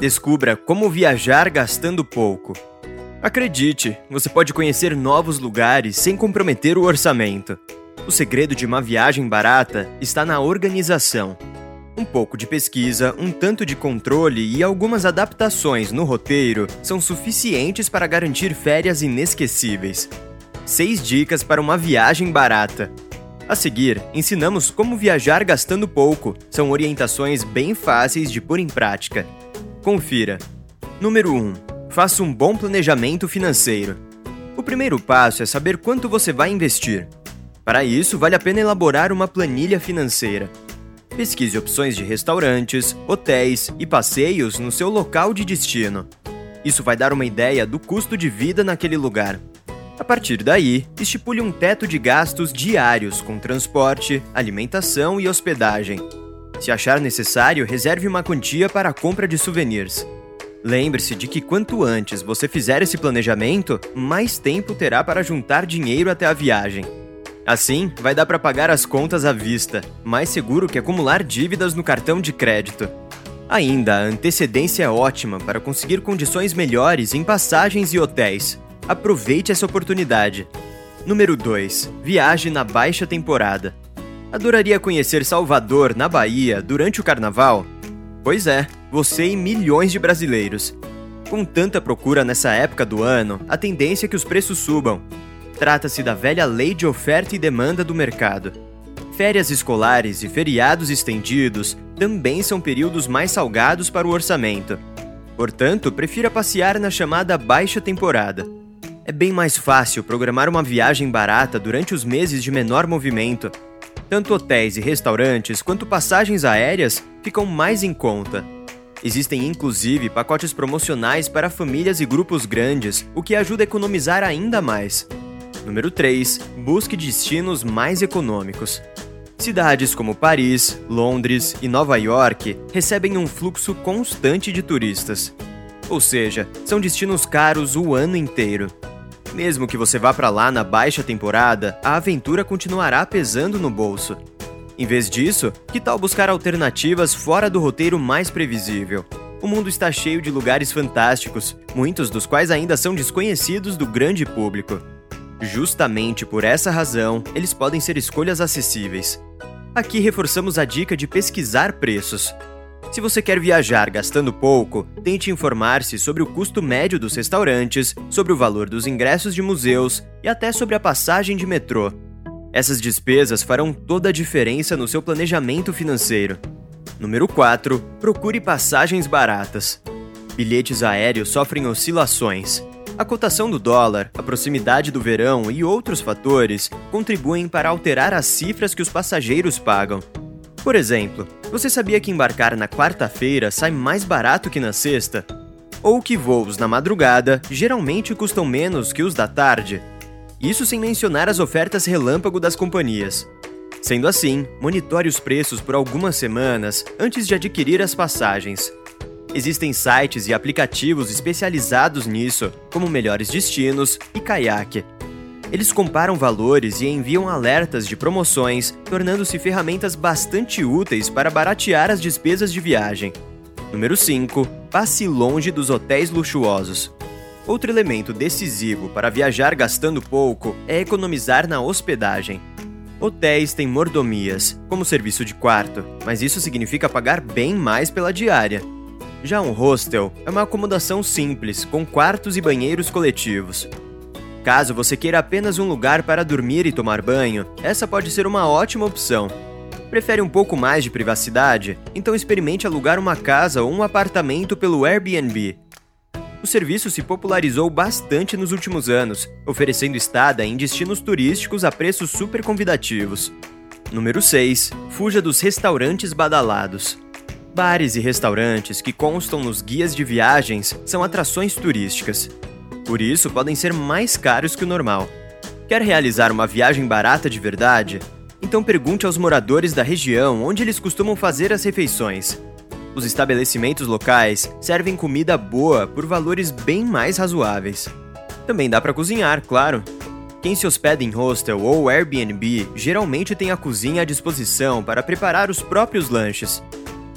Descubra como viajar gastando pouco. Acredite, você pode conhecer novos lugares sem comprometer o orçamento. O segredo de uma viagem barata está na organização. Um pouco de pesquisa, um tanto de controle e algumas adaptações no roteiro são suficientes para garantir férias inesquecíveis. 6 dicas para uma viagem barata. A seguir, ensinamos como viajar gastando pouco. São orientações bem fáceis de pôr em prática. Confira. Número 1. Faça um bom planejamento financeiro. O primeiro passo é saber quanto você vai investir. Para isso, vale a pena elaborar uma planilha financeira. Pesquise opções de restaurantes, hotéis e passeios no seu local de destino. Isso vai dar uma ideia do custo de vida naquele lugar. A partir daí, estipule um teto de gastos diários com transporte, alimentação e hospedagem. Se achar necessário, reserve uma quantia para a compra de souvenirs. Lembre-se de que quanto antes você fizer esse planejamento, mais tempo terá para juntar dinheiro até a viagem. Assim, vai dar para pagar as contas à vista, mais seguro que acumular dívidas no cartão de crédito. Ainda, a antecedência é ótima para conseguir condições melhores em passagens e hotéis. Aproveite essa oportunidade. Número 2. Viaje na baixa temporada. Adoraria conhecer Salvador, na Bahia, durante o carnaval? Pois é, você e milhões de brasileiros. Com tanta procura nessa época do ano, a tendência é que os preços subam, Trata-se da velha lei de oferta e demanda do mercado. Férias escolares e feriados estendidos também são períodos mais salgados para o orçamento. Portanto, prefira passear na chamada baixa temporada. É bem mais fácil programar uma viagem barata durante os meses de menor movimento. Tanto hotéis e restaurantes quanto passagens aéreas ficam mais em conta. Existem inclusive pacotes promocionais para famílias e grupos grandes, o que ajuda a economizar ainda mais. Número 3. Busque destinos mais econômicos. Cidades como Paris, Londres e Nova York recebem um fluxo constante de turistas. Ou seja, são destinos caros o ano inteiro. Mesmo que você vá para lá na baixa temporada, a aventura continuará pesando no bolso. Em vez disso, que tal buscar alternativas fora do roteiro mais previsível? O mundo está cheio de lugares fantásticos, muitos dos quais ainda são desconhecidos do grande público. Justamente por essa razão, eles podem ser escolhas acessíveis. Aqui reforçamos a dica de pesquisar preços. Se você quer viajar gastando pouco, tente informar-se sobre o custo médio dos restaurantes, sobre o valor dos ingressos de museus e até sobre a passagem de metrô. Essas despesas farão toda a diferença no seu planejamento financeiro. Número 4. Procure passagens baratas. Bilhetes aéreos sofrem oscilações. A cotação do dólar, a proximidade do verão e outros fatores contribuem para alterar as cifras que os passageiros pagam. Por exemplo, você sabia que embarcar na quarta-feira sai mais barato que na sexta? Ou que voos na madrugada geralmente custam menos que os da tarde? Isso sem mencionar as ofertas relâmpago das companhias. Sendo assim, monitore os preços por algumas semanas antes de adquirir as passagens. Existem sites e aplicativos especializados nisso, como Melhores Destinos e Kayak. Eles comparam valores e enviam alertas de promoções, tornando-se ferramentas bastante úteis para baratear as despesas de viagem. Número 5. Passe longe dos hotéis luxuosos. Outro elemento decisivo para viajar gastando pouco é economizar na hospedagem. Hotéis têm mordomias, como serviço de quarto, mas isso significa pagar bem mais pela diária. Já um hostel é uma acomodação simples, com quartos e banheiros coletivos. Caso você queira apenas um lugar para dormir e tomar banho, essa pode ser uma ótima opção. Prefere um pouco mais de privacidade? Então experimente alugar uma casa ou um apartamento pelo Airbnb. O serviço se popularizou bastante nos últimos anos, oferecendo estada em destinos turísticos a preços super convidativos. Número 6. Fuja dos restaurantes badalados. Bares e restaurantes que constam nos guias de viagens são atrações turísticas. Por isso, podem ser mais caros que o normal. Quer realizar uma viagem barata de verdade? Então pergunte aos moradores da região onde eles costumam fazer as refeições. Os estabelecimentos locais servem comida boa por valores bem mais razoáveis. Também dá para cozinhar, claro. Quem se hospeda em hostel ou Airbnb geralmente tem a cozinha à disposição para preparar os próprios lanches.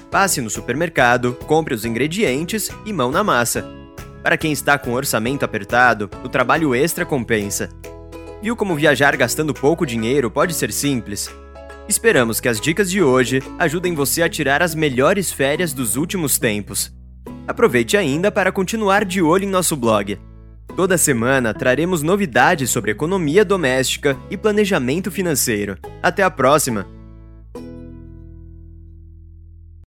Passe no supermercado, compre os ingredientes e mão na massa. Para quem está com orçamento apertado, o trabalho extra compensa. Viu como viajar gastando pouco dinheiro pode ser simples? Esperamos que as dicas de hoje ajudem você a tirar as melhores férias dos últimos tempos. Aproveite ainda para continuar de olho em nosso blog. Toda semana traremos novidades sobre economia doméstica e planejamento financeiro. Até a próxima!